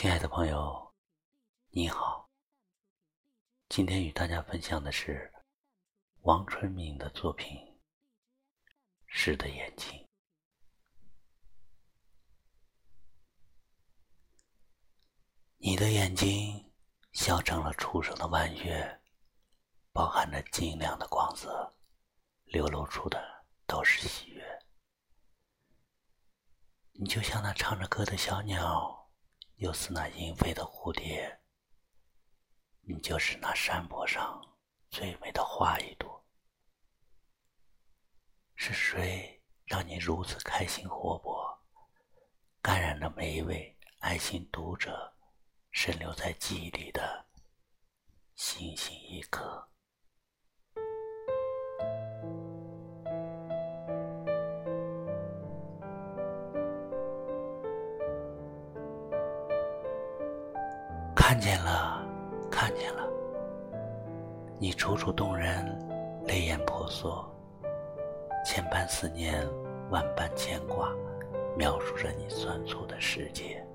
亲爱的朋友，你好。今天与大家分享的是王春明的作品《诗的眼睛》。你的眼睛笑成了初升的弯月，包含着晶亮的光泽，流露出的都是喜悦。你就像那唱着歌的小鸟，又似那莺飞的蝴蝶。你就是那山坡上最美的花一朵。是谁让你如此开心活泼，感染了每一位爱心读者，深留在记忆里的星星一颗？看见了，你楚楚动人，泪眼婆娑，千般思念，万般牵挂，描述着你酸楚的世界。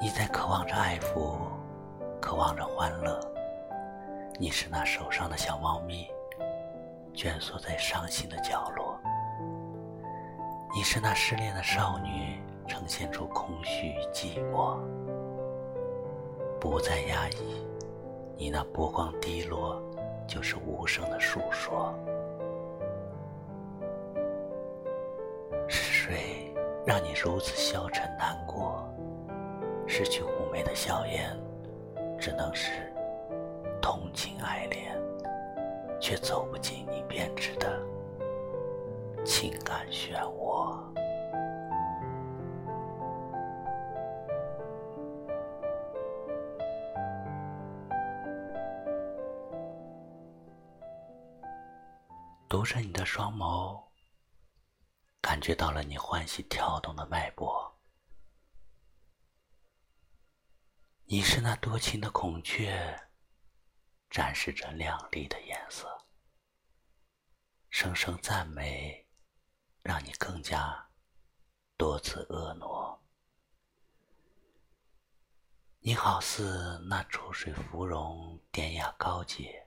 你在渴望着爱抚，渴望着欢乐。你是那受伤的小猫咪，蜷缩在伤心的角落。你是那失恋的少女。呈现出空虚寂寞，不再压抑。你那波光滴落，就是无声的诉说。是谁让你如此消沉难过？失去妩媚的笑颜，只能是同情爱恋，却走不进你编织的情感漩涡。读着你的双眸，感觉到了你欢喜跳动的脉搏。你是那多情的孔雀，展示着亮丽的颜色，声声赞美，让你更加多次婀娜。你好似那出水芙蓉，典雅高洁。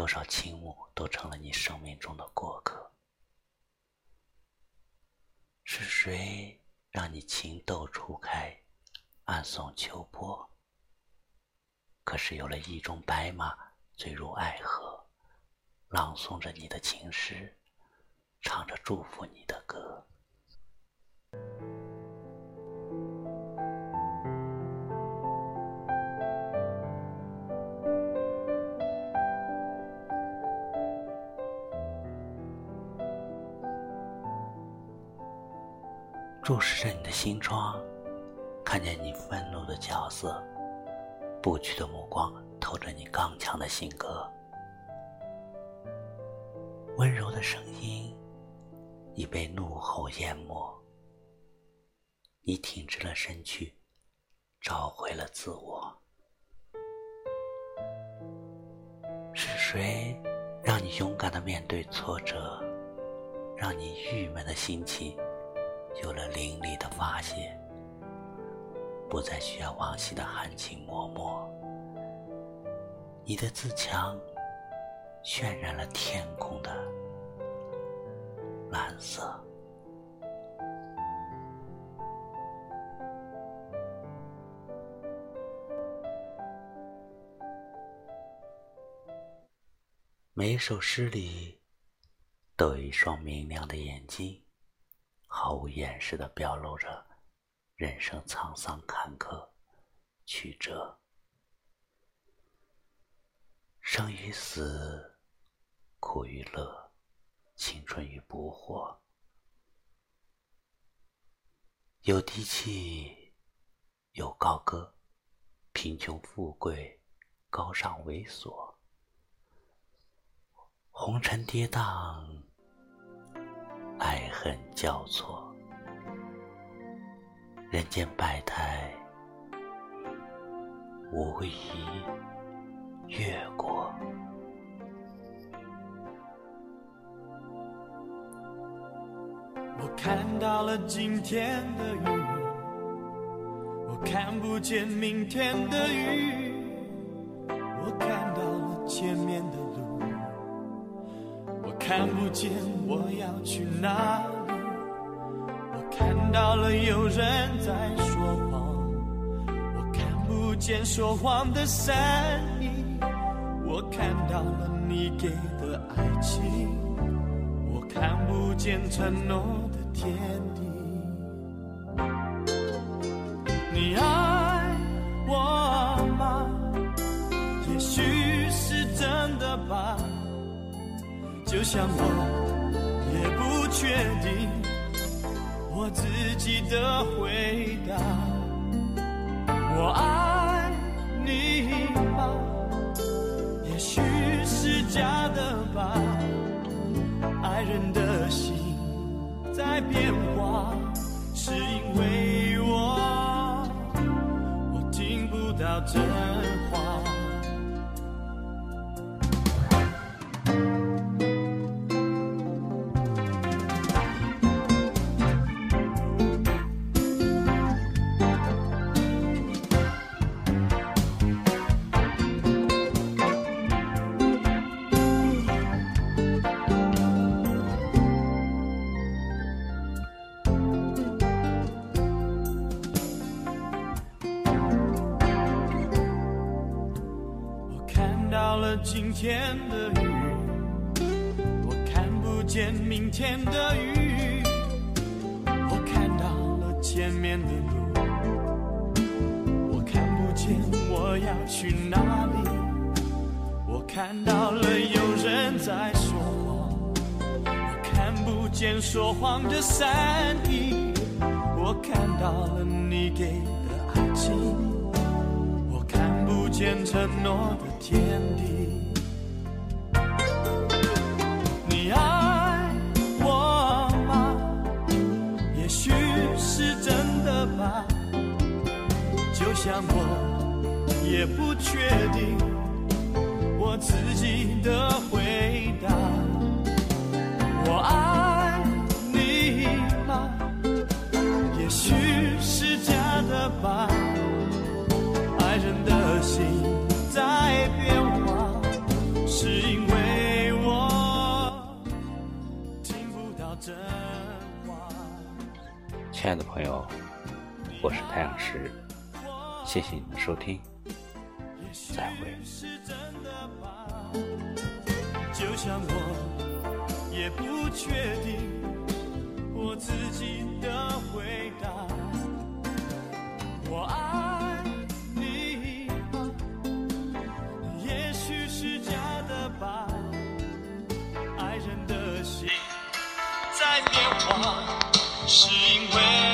多少倾慕都成了你生命中的过客。是谁让你情窦初开，暗送秋波？可是有了意中白马坠入爱河，朗诵着你的情诗，唱着祝福你注视着你的心窗，看见你愤怒的角色，不屈的目光透着你刚强的性格。温柔的声音已被怒吼淹没，你挺直了身躯，找回了自我。是谁让你勇敢的面对挫折，让你郁闷的心情？有了凌厉的发泄，不再需要往昔的含情脉脉。你的自强渲染了天空的蓝色。每一首诗里都有一双明亮的眼睛。毫无掩饰的表露着人生沧桑坎坷、曲折、生与死、苦与乐、青春与不惑，有低气，有高歌，贫穷富贵，高尚猥琐，红尘跌宕。爱恨交错，人间百态，无一越过。我看到了今天的雨，我看不见明天的雨，看不见我要去哪里，我看到了有人在说谎，我看不见说谎的善意，我看到了你给的爱情，我看不见承诺的天地。你爱就像我也不确定我自己的回答。我爱你吧？也许是假的吧，爱人的心在变化，是因为我我。听不到真今天的雨，我看不见明天的雨。我看到了前面的路，我看不见我要去哪里。我看到了有人在说谎，我看不见说谎的善意。我看到了你给的爱情。我看不见承诺的天地。你爱我吗？也许是真的吧，就像我也不确定我自己的回答。我爱你吗？也许是假的吧。亲爱的朋友，我是太阳石，谢谢你的收听，再会。是真的吧？就像我也不确定我自己的回答。我爱你？也许是假的吧。爱人的心在变化，是因为